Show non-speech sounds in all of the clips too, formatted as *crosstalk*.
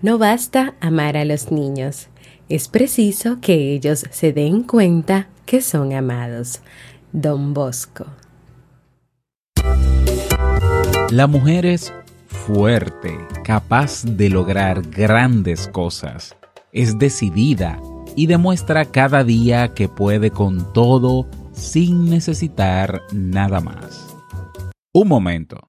No basta amar a los niños, es preciso que ellos se den cuenta que son amados. Don Bosco. La mujer es fuerte, capaz de lograr grandes cosas. Es decidida y demuestra cada día que puede con todo sin necesitar nada más. Un momento.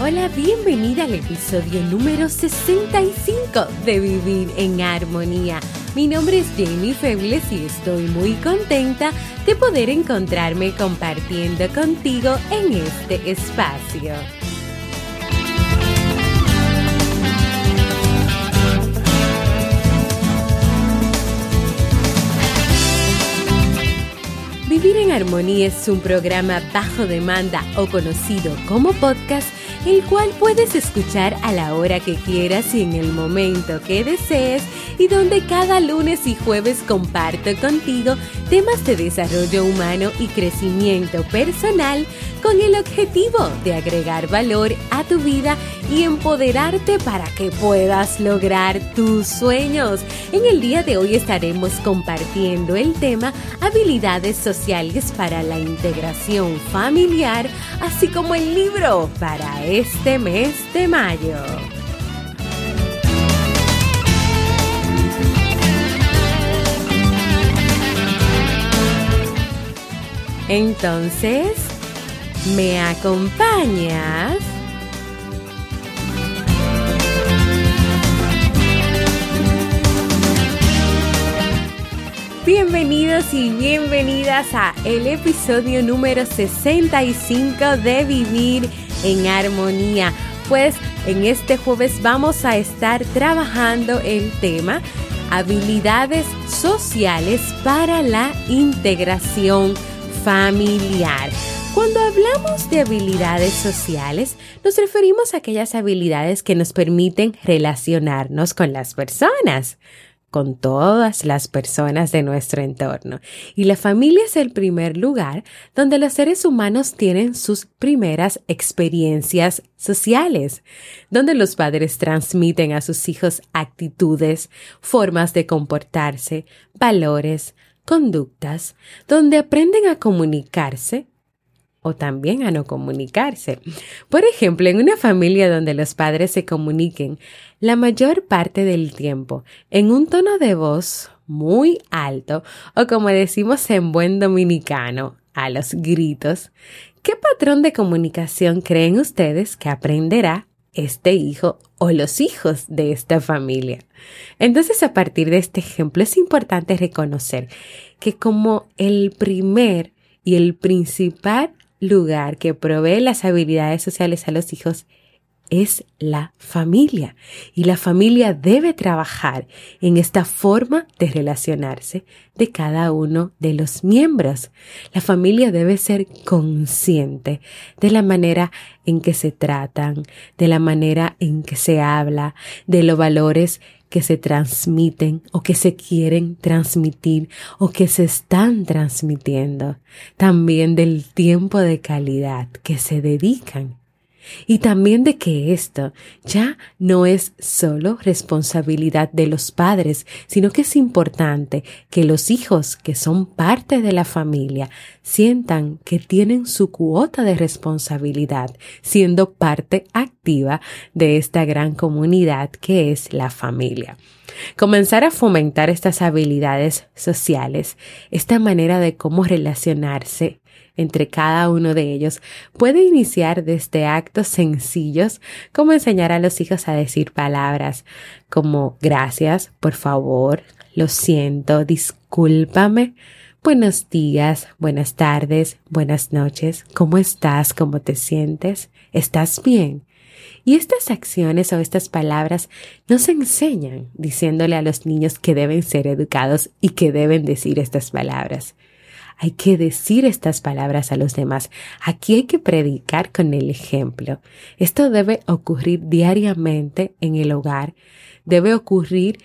Hola, bienvenida al episodio número 65 de Vivir en Armonía. Mi nombre es Jamie Febles y estoy muy contenta de poder encontrarme compartiendo contigo en este espacio. Vivir en Armonía es un programa bajo demanda o conocido como podcast el cual puedes escuchar a la hora que quieras y en el momento que desees y donde cada lunes y jueves comparto contigo temas de desarrollo humano y crecimiento personal con el objetivo de agregar valor a tu vida y empoderarte para que puedas lograr tus sueños. En el día de hoy estaremos compartiendo el tema habilidades sociales para la integración familiar, así como el libro para este mes de mayo. Entonces, ¿me acompañas? Bienvenidos y bienvenidas a el episodio número 65 de Vivir en Armonía. Pues en este jueves vamos a estar trabajando el tema habilidades sociales para la integración familiar. Cuando hablamos de habilidades sociales, nos referimos a aquellas habilidades que nos permiten relacionarnos con las personas, con todas las personas de nuestro entorno. Y la familia es el primer lugar donde los seres humanos tienen sus primeras experiencias sociales, donde los padres transmiten a sus hijos actitudes, formas de comportarse, valores, conductas donde aprenden a comunicarse o también a no comunicarse. Por ejemplo, en una familia donde los padres se comuniquen la mayor parte del tiempo en un tono de voz muy alto o como decimos en buen dominicano, a los gritos, ¿qué patrón de comunicación creen ustedes que aprenderá este hijo o los hijos de esta familia. Entonces, a partir de este ejemplo, es importante reconocer que como el primer y el principal lugar que provee las habilidades sociales a los hijos es la familia y la familia debe trabajar en esta forma de relacionarse de cada uno de los miembros. La familia debe ser consciente de la manera en que se tratan, de la manera en que se habla, de los valores que se transmiten o que se quieren transmitir o que se están transmitiendo, también del tiempo de calidad que se dedican y también de que esto ya no es solo responsabilidad de los padres, sino que es importante que los hijos que son parte de la familia sientan que tienen su cuota de responsabilidad, siendo parte activa de esta gran comunidad que es la familia. Comenzar a fomentar estas habilidades sociales, esta manera de cómo relacionarse entre cada uno de ellos puede iniciar desde actos sencillos como enseñar a los hijos a decir palabras como gracias, por favor, lo siento, discúlpame, buenos días, buenas tardes, buenas noches, ¿cómo estás? ¿Cómo te sientes? ¿Estás bien? Y estas acciones o estas palabras no se enseñan diciéndole a los niños que deben ser educados y que deben decir estas palabras. Hay que decir estas palabras a los demás. Aquí hay que predicar con el ejemplo. Esto debe ocurrir diariamente en el hogar. Debe ocurrir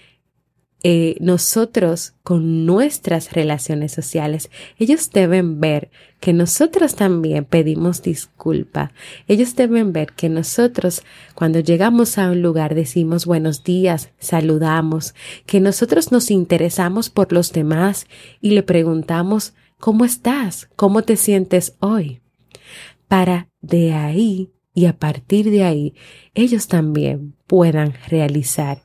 eh, nosotros con nuestras relaciones sociales, ellos deben ver que nosotros también pedimos disculpa. Ellos deben ver que nosotros cuando llegamos a un lugar decimos buenos días, saludamos, que nosotros nos interesamos por los demás y le preguntamos ¿Cómo estás? ¿Cómo te sientes hoy? Para de ahí y a partir de ahí ellos también puedan realizar,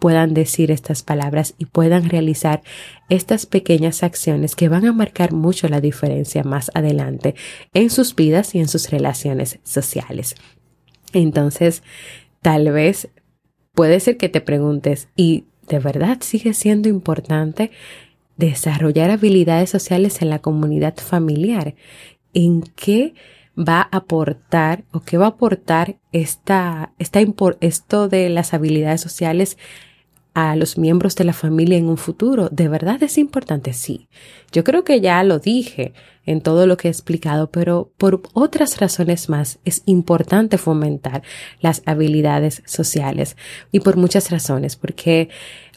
puedan decir estas palabras y puedan realizar estas pequeñas acciones que van a marcar mucho la diferencia más adelante en sus vidas y en sus relaciones sociales. Entonces, tal vez puede ser que te preguntes, ¿y de verdad sigue siendo importante desarrollar habilidades sociales en la comunidad familiar. ¿En qué va a aportar o qué va a aportar esta, esta, esto de las habilidades sociales a los miembros de la familia en un futuro? ¿De verdad es importante? Sí. Yo creo que ya lo dije en todo lo que he explicado, pero por otras razones más es importante fomentar las habilidades sociales y por muchas razones, porque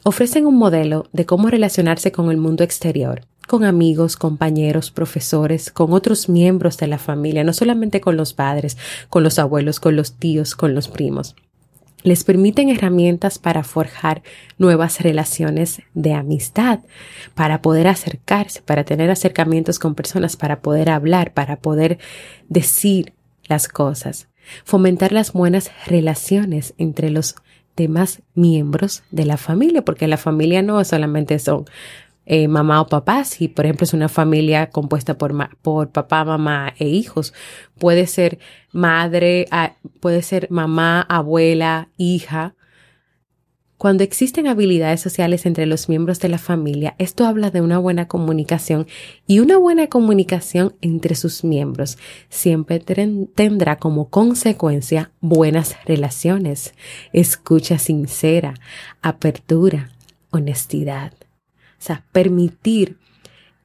ofrecen un modelo de cómo relacionarse con el mundo exterior, con amigos, compañeros, profesores, con otros miembros de la familia, no solamente con los padres, con los abuelos, con los tíos, con los primos. Les permiten herramientas para forjar nuevas relaciones de amistad, para poder acercarse, para tener acercamientos con personas, para poder hablar, para poder decir las cosas, fomentar las buenas relaciones entre los demás miembros de la familia, porque la familia no solamente son eh, mamá o papá, si por ejemplo es una familia compuesta por, por papá, mamá e hijos, puede ser madre, puede ser mamá, abuela, hija, cuando existen habilidades sociales entre los miembros de la familia, esto habla de una buena comunicación y una buena comunicación entre sus miembros siempre tendrá como consecuencia buenas relaciones, escucha sincera, apertura, honestidad. Permitir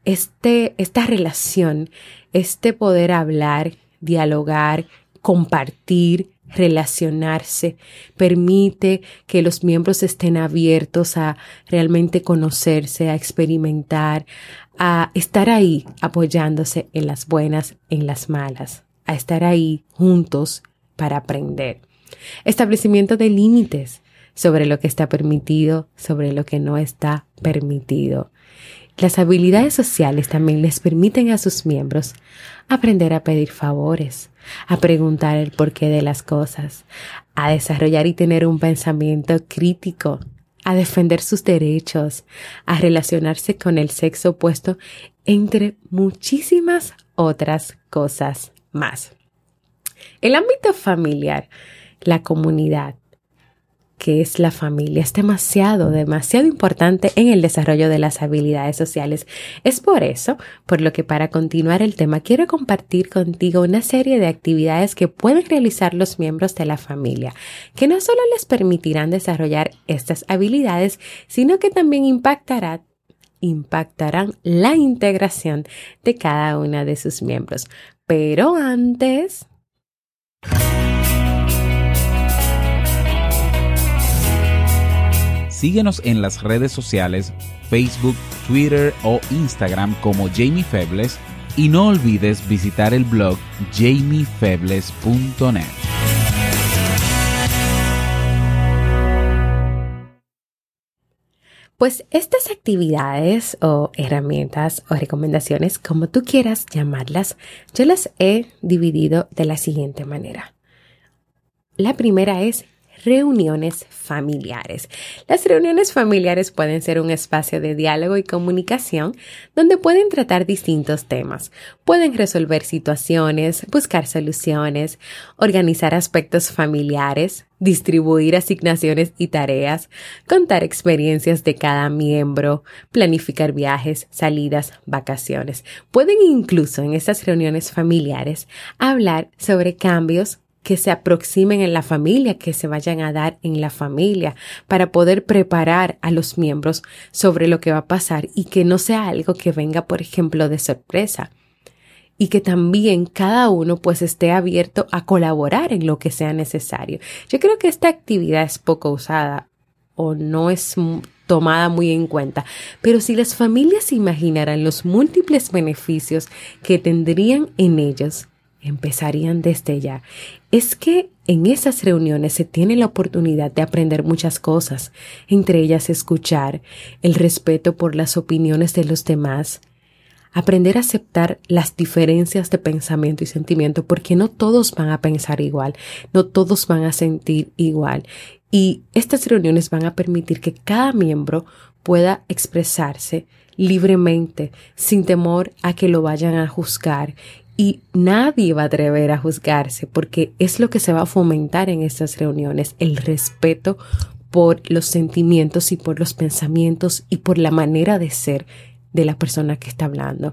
este, esta relación, este poder hablar, dialogar, compartir, relacionarse, permite que los miembros estén abiertos a realmente conocerse, a experimentar, a estar ahí apoyándose en las buenas, en las malas, a estar ahí juntos para aprender. Establecimiento de límites sobre lo que está permitido, sobre lo que no está permitido. Las habilidades sociales también les permiten a sus miembros aprender a pedir favores, a preguntar el porqué de las cosas, a desarrollar y tener un pensamiento crítico, a defender sus derechos, a relacionarse con el sexo opuesto, entre muchísimas otras cosas más. El ámbito familiar, la comunidad, que es la familia. Es demasiado, demasiado importante en el desarrollo de las habilidades sociales. Es por eso, por lo que para continuar el tema, quiero compartir contigo una serie de actividades que pueden realizar los miembros de la familia, que no solo les permitirán desarrollar estas habilidades, sino que también impactarán impactarán la integración de cada una de sus miembros. Pero antes... Síguenos en las redes sociales, Facebook, Twitter o Instagram como Jamie Febles y no olvides visitar el blog jamiefebles.net. Pues estas actividades o herramientas o recomendaciones, como tú quieras llamarlas, yo las he dividido de la siguiente manera. La primera es reuniones familiares. Las reuniones familiares pueden ser un espacio de diálogo y comunicación donde pueden tratar distintos temas. Pueden resolver situaciones, buscar soluciones, organizar aspectos familiares, distribuir asignaciones y tareas, contar experiencias de cada miembro, planificar viajes, salidas, vacaciones. Pueden incluso en estas reuniones familiares hablar sobre cambios que se aproximen en la familia, que se vayan a dar en la familia, para poder preparar a los miembros sobre lo que va a pasar y que no sea algo que venga, por ejemplo, de sorpresa. Y que también cada uno pues esté abierto a colaborar en lo que sea necesario. Yo creo que esta actividad es poco usada o no es tomada muy en cuenta, pero si las familias imaginaran los múltiples beneficios que tendrían en ellos, empezarían desde ya. Es que en esas reuniones se tiene la oportunidad de aprender muchas cosas, entre ellas escuchar, el respeto por las opiniones de los demás, aprender a aceptar las diferencias de pensamiento y sentimiento, porque no todos van a pensar igual, no todos van a sentir igual. Y estas reuniones van a permitir que cada miembro pueda expresarse libremente, sin temor a que lo vayan a juzgar y nadie va a atrever a juzgarse porque es lo que se va a fomentar en estas reuniones, el respeto por los sentimientos y por los pensamientos y por la manera de ser de la persona que está hablando.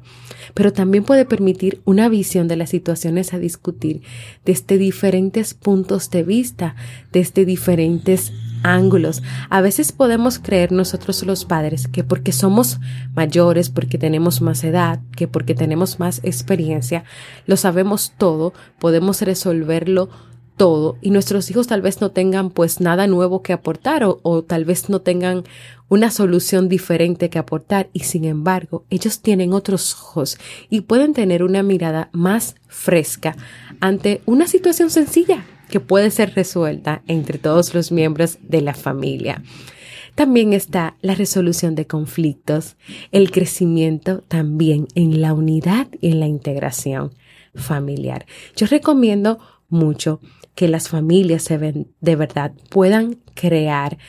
Pero también puede permitir una visión de las situaciones a discutir desde diferentes puntos de vista, desde diferentes ángulos. A veces podemos creer nosotros los padres que porque somos mayores, porque tenemos más edad, que porque tenemos más experiencia, lo sabemos todo, podemos resolverlo todo y nuestros hijos tal vez no tengan pues nada nuevo que aportar o, o, tal vez no tengan una solución diferente que aportar y sin embargo ellos tienen otros ojos y pueden tener una mirada más fresca ante una situación sencilla que puede ser resuelta entre todos los miembros de la familia. También está la resolución de conflictos, el crecimiento también en la unidad y en la integración familiar. Yo recomiendo mucho que las familias se ven, de verdad puedan crear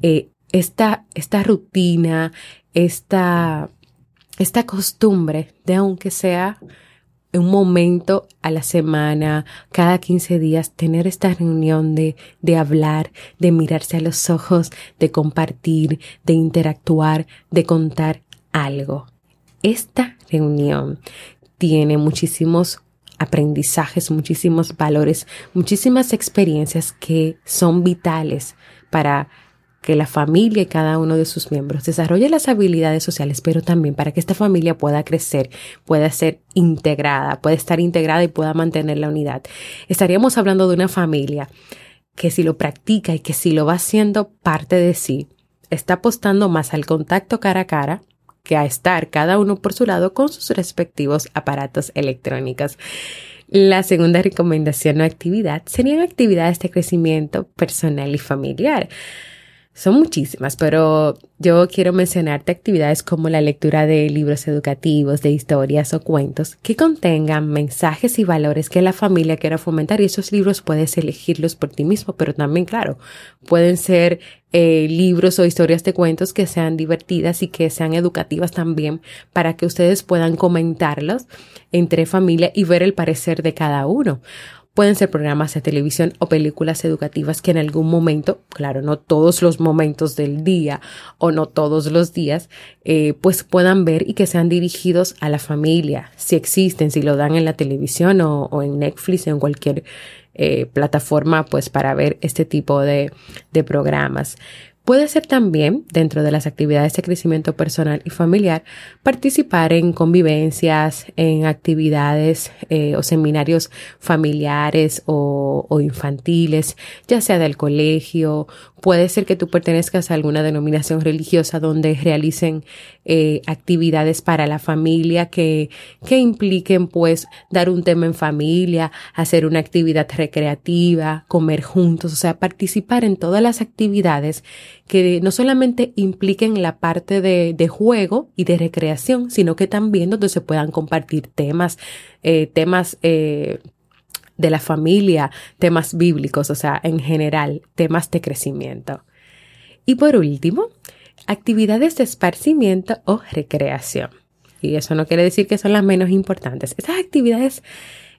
eh, esta, esta rutina, esta, esta costumbre de aunque sea un momento a la semana, cada 15 días, tener esta reunión de, de hablar, de mirarse a los ojos, de compartir, de interactuar, de contar algo. Esta reunión tiene muchísimos aprendizajes, muchísimos valores, muchísimas experiencias que son vitales para que la familia y cada uno de sus miembros desarrolle las habilidades sociales, pero también para que esta familia pueda crecer, pueda ser integrada, pueda estar integrada y pueda mantener la unidad. Estaríamos hablando de una familia que si lo practica y que si lo va haciendo parte de sí, está apostando más al contacto cara a cara que a estar cada uno por su lado con sus respectivos aparatos electrónicos. La segunda recomendación o actividad serían actividades de crecimiento personal y familiar. Son muchísimas, pero yo quiero mencionarte actividades como la lectura de libros educativos, de historias o cuentos que contengan mensajes y valores que la familia quiera fomentar y esos libros puedes elegirlos por ti mismo, pero también, claro, pueden ser eh, libros o historias de cuentos que sean divertidas y que sean educativas también para que ustedes puedan comentarlos entre familia y ver el parecer de cada uno. Pueden ser programas de televisión o películas educativas que en algún momento, claro, no todos los momentos del día o no todos los días, eh, pues puedan ver y que sean dirigidos a la familia, si existen, si lo dan en la televisión o, en Netflix o en cualquier eh, plataforma, pues para ver este tipo de, de programas. Puede ser también, dentro de las actividades de crecimiento personal y familiar, participar en convivencias, en actividades eh, o seminarios familiares o, o, infantiles, ya sea del colegio. Puede ser que tú pertenezcas a alguna denominación religiosa donde realicen eh, actividades para la familia que, que impliquen pues dar un tema en familia, hacer una actividad recreativa, comer juntos, o sea, participar en todas las actividades que no solamente impliquen la parte de, de juego y de recreación, sino que también donde se puedan compartir temas, eh, temas eh, de la familia, temas bíblicos, o sea, en general, temas de crecimiento. Y por último, actividades de esparcimiento o recreación. Y eso no quiere decir que son las menos importantes. Estas actividades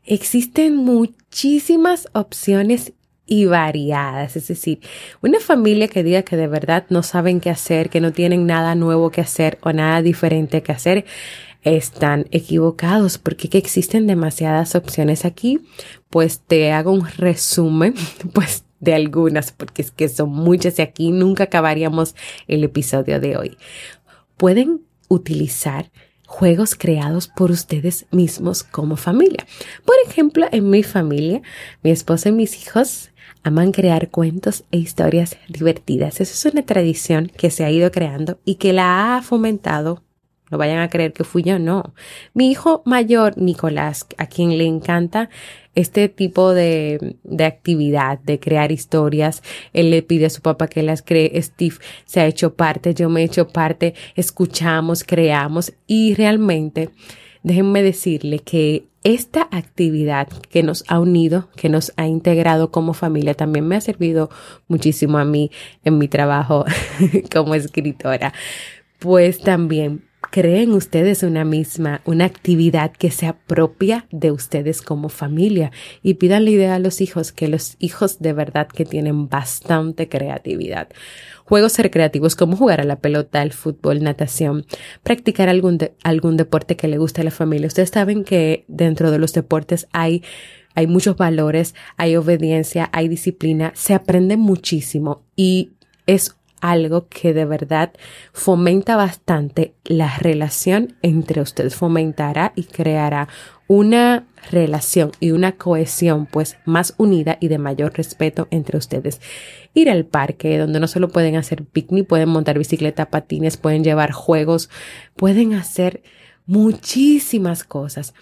existen muchísimas opciones y variadas. Es decir, una familia que diga que de verdad no saben qué hacer, que no tienen nada nuevo que hacer o nada diferente que hacer, están equivocados porque que existen demasiadas opciones aquí. Pues te hago un resumen, *laughs* pues de algunas, porque es que son muchas y aquí nunca acabaríamos el episodio de hoy. Pueden utilizar juegos creados por ustedes mismos como familia. Por ejemplo, en mi familia, mi esposo y mis hijos aman crear cuentos e historias divertidas. Esa es una tradición que se ha ido creando y que la ha fomentado no vayan a creer que fui yo, no. Mi hijo mayor, Nicolás, a quien le encanta este tipo de, de, actividad, de crear historias. Él le pide a su papá que las cree. Steve se ha hecho parte, yo me he hecho parte. Escuchamos, creamos y realmente, déjenme decirle que esta actividad que nos ha unido, que nos ha integrado como familia, también me ha servido muchísimo a mí en mi trabajo *laughs* como escritora. Pues también creen ustedes una misma, una actividad que sea propia de ustedes como familia y pidan la idea a los hijos, que los hijos de verdad que tienen bastante creatividad. Juegos recreativos como jugar a la pelota, al fútbol, natación, practicar algún, algún deporte que le guste a la familia. Ustedes saben que dentro de los deportes hay hay muchos valores, hay obediencia, hay disciplina, se aprende muchísimo y es algo que de verdad fomenta bastante la relación entre ustedes, fomentará y creará una relación y una cohesión pues más unida y de mayor respeto entre ustedes. Ir al parque donde no solo pueden hacer picnic, pueden montar bicicleta, patines, pueden llevar juegos, pueden hacer muchísimas cosas.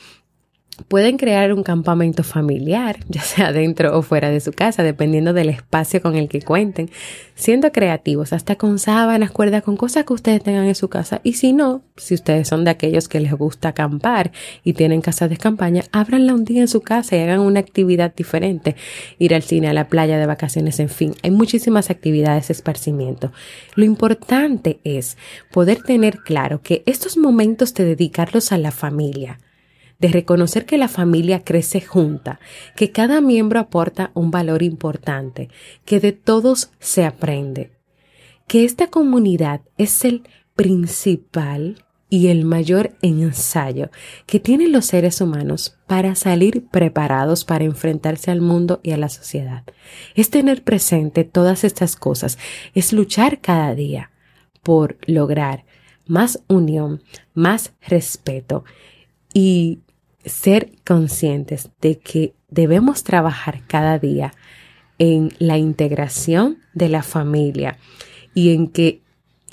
Pueden crear un campamento familiar, *laughs* ya sea dentro o fuera de su casa, dependiendo del espacio con el que cuenten, siendo creativos, hasta con sábanas, cuerdas, con cosas que ustedes tengan en su casa. Y si no, si ustedes son de aquellos que les gusta acampar y tienen casas de campaña, ábranla un día en su casa y hagan una actividad diferente. Ir al cine, a la playa, de vacaciones, en fin, hay muchísimas actividades de esparcimiento. Lo importante es poder tener claro que estos momentos de dedicarlos a la familia, de reconocer que la familia crece junta, que cada miembro aporta un valor importante, que de todos se aprende, que esta comunidad es el principal y el mayor ensayo que tienen los seres humanos para salir preparados para enfrentarse al mundo y a la sociedad. Es tener presente todas estas cosas, es luchar cada día por lograr más unión, más respeto y ser conscientes de que debemos trabajar cada día en la integración de la familia y en que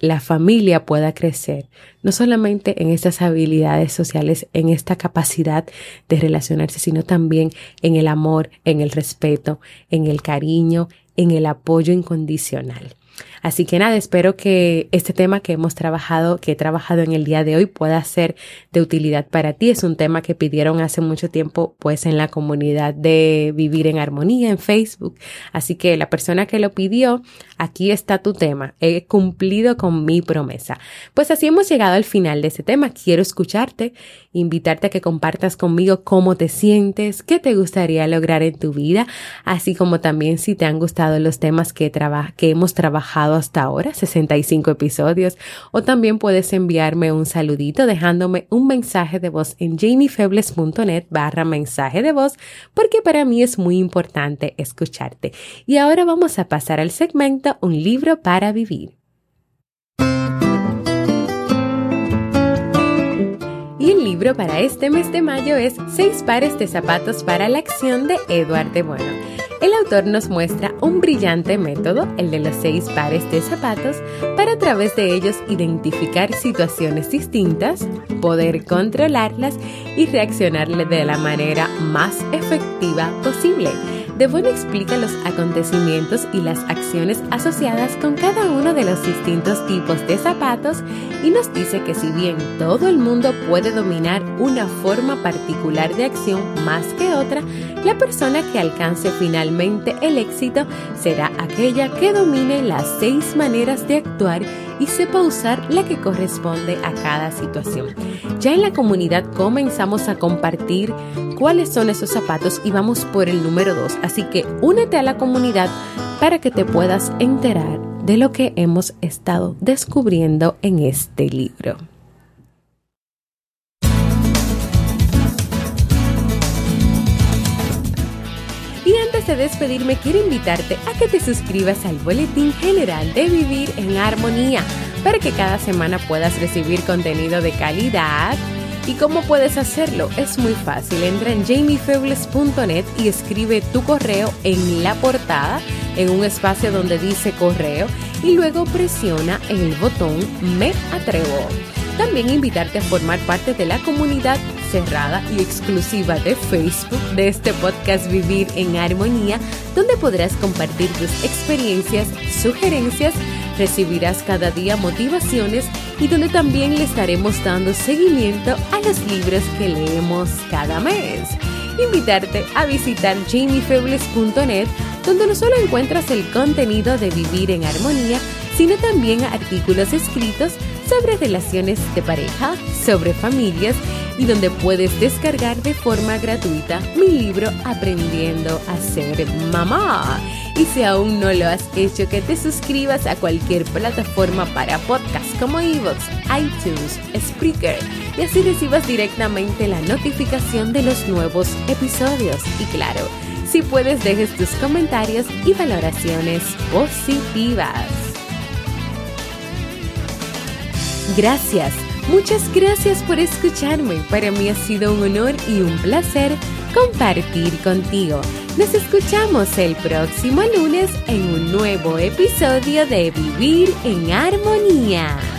la familia pueda crecer, no solamente en estas habilidades sociales, en esta capacidad de relacionarse, sino también en el amor, en el respeto, en el cariño, en el apoyo incondicional. Así que nada, espero que este tema que hemos trabajado, que he trabajado en el día de hoy, pueda ser de utilidad para ti. Es un tema que pidieron hace mucho tiempo, pues en la comunidad de Vivir en Armonía en Facebook. Así que la persona que lo pidió, aquí está tu tema. He cumplido con mi promesa. Pues así hemos llegado al final de este tema. Quiero escucharte, invitarte a que compartas conmigo cómo te sientes, qué te gustaría lograr en tu vida, así como también si te han gustado los temas que, que hemos trabajado hasta ahora, 65 episodios, o también puedes enviarme un saludito dejándome un mensaje de voz en jamiefebles.net barra mensaje de voz, porque para mí es muy importante escucharte. Y ahora vamos a pasar al segmento Un libro para vivir. Y el libro para este mes de mayo es Seis pares de zapatos para la acción de Eduardo Bueno. El autor nos muestra un brillante método, el de los seis pares de zapatos, para a través de ellos identificar situaciones distintas, poder controlarlas y reaccionarle de la manera más efectiva posible. Devon explica los acontecimientos y las acciones asociadas con cada uno de los distintos tipos de zapatos y nos dice que si bien todo el mundo puede dominar una forma particular de acción más que otra, la persona que alcance finalmente el éxito será aquella que domine las seis maneras de actuar y sepa usar la que corresponde a cada situación. Ya en la comunidad comenzamos a compartir cuáles son esos zapatos y vamos por el número 2. Así que únete a la comunidad para que te puedas enterar de lo que hemos estado descubriendo en este libro. Antes de despedirme, quiero invitarte a que te suscribas al Boletín General de Vivir en Armonía para que cada semana puedas recibir contenido de calidad ¿Y cómo puedes hacerlo? Es muy fácil. Entra en jamiefebles.net y escribe tu correo en la portada, en un espacio donde dice correo, y luego presiona el botón Me atrevo. También invitarte a formar parte de la comunidad cerrada y exclusiva de Facebook de este podcast Vivir en Armonía, donde podrás compartir tus experiencias, sugerencias, recibirás cada día motivaciones y donde también le estaremos dando seguimiento a los libros que leemos cada mes. Invitarte a visitar jamiefebles.net, donde no solo encuentras el contenido de Vivir en Armonía, sino también artículos escritos sobre relaciones de pareja, sobre familias y donde puedes descargar de forma gratuita mi libro Aprendiendo a ser mamá. Y si aún no lo has hecho, que te suscribas a cualquier plataforma para podcast como iVoox, iTunes, Spreaker y así recibas directamente la notificación de los nuevos episodios. Y claro, si puedes dejes tus comentarios y valoraciones positivas. Gracias, muchas gracias por escucharme. Para mí ha sido un honor y un placer compartir contigo. Nos escuchamos el próximo lunes en un nuevo episodio de Vivir en Armonía.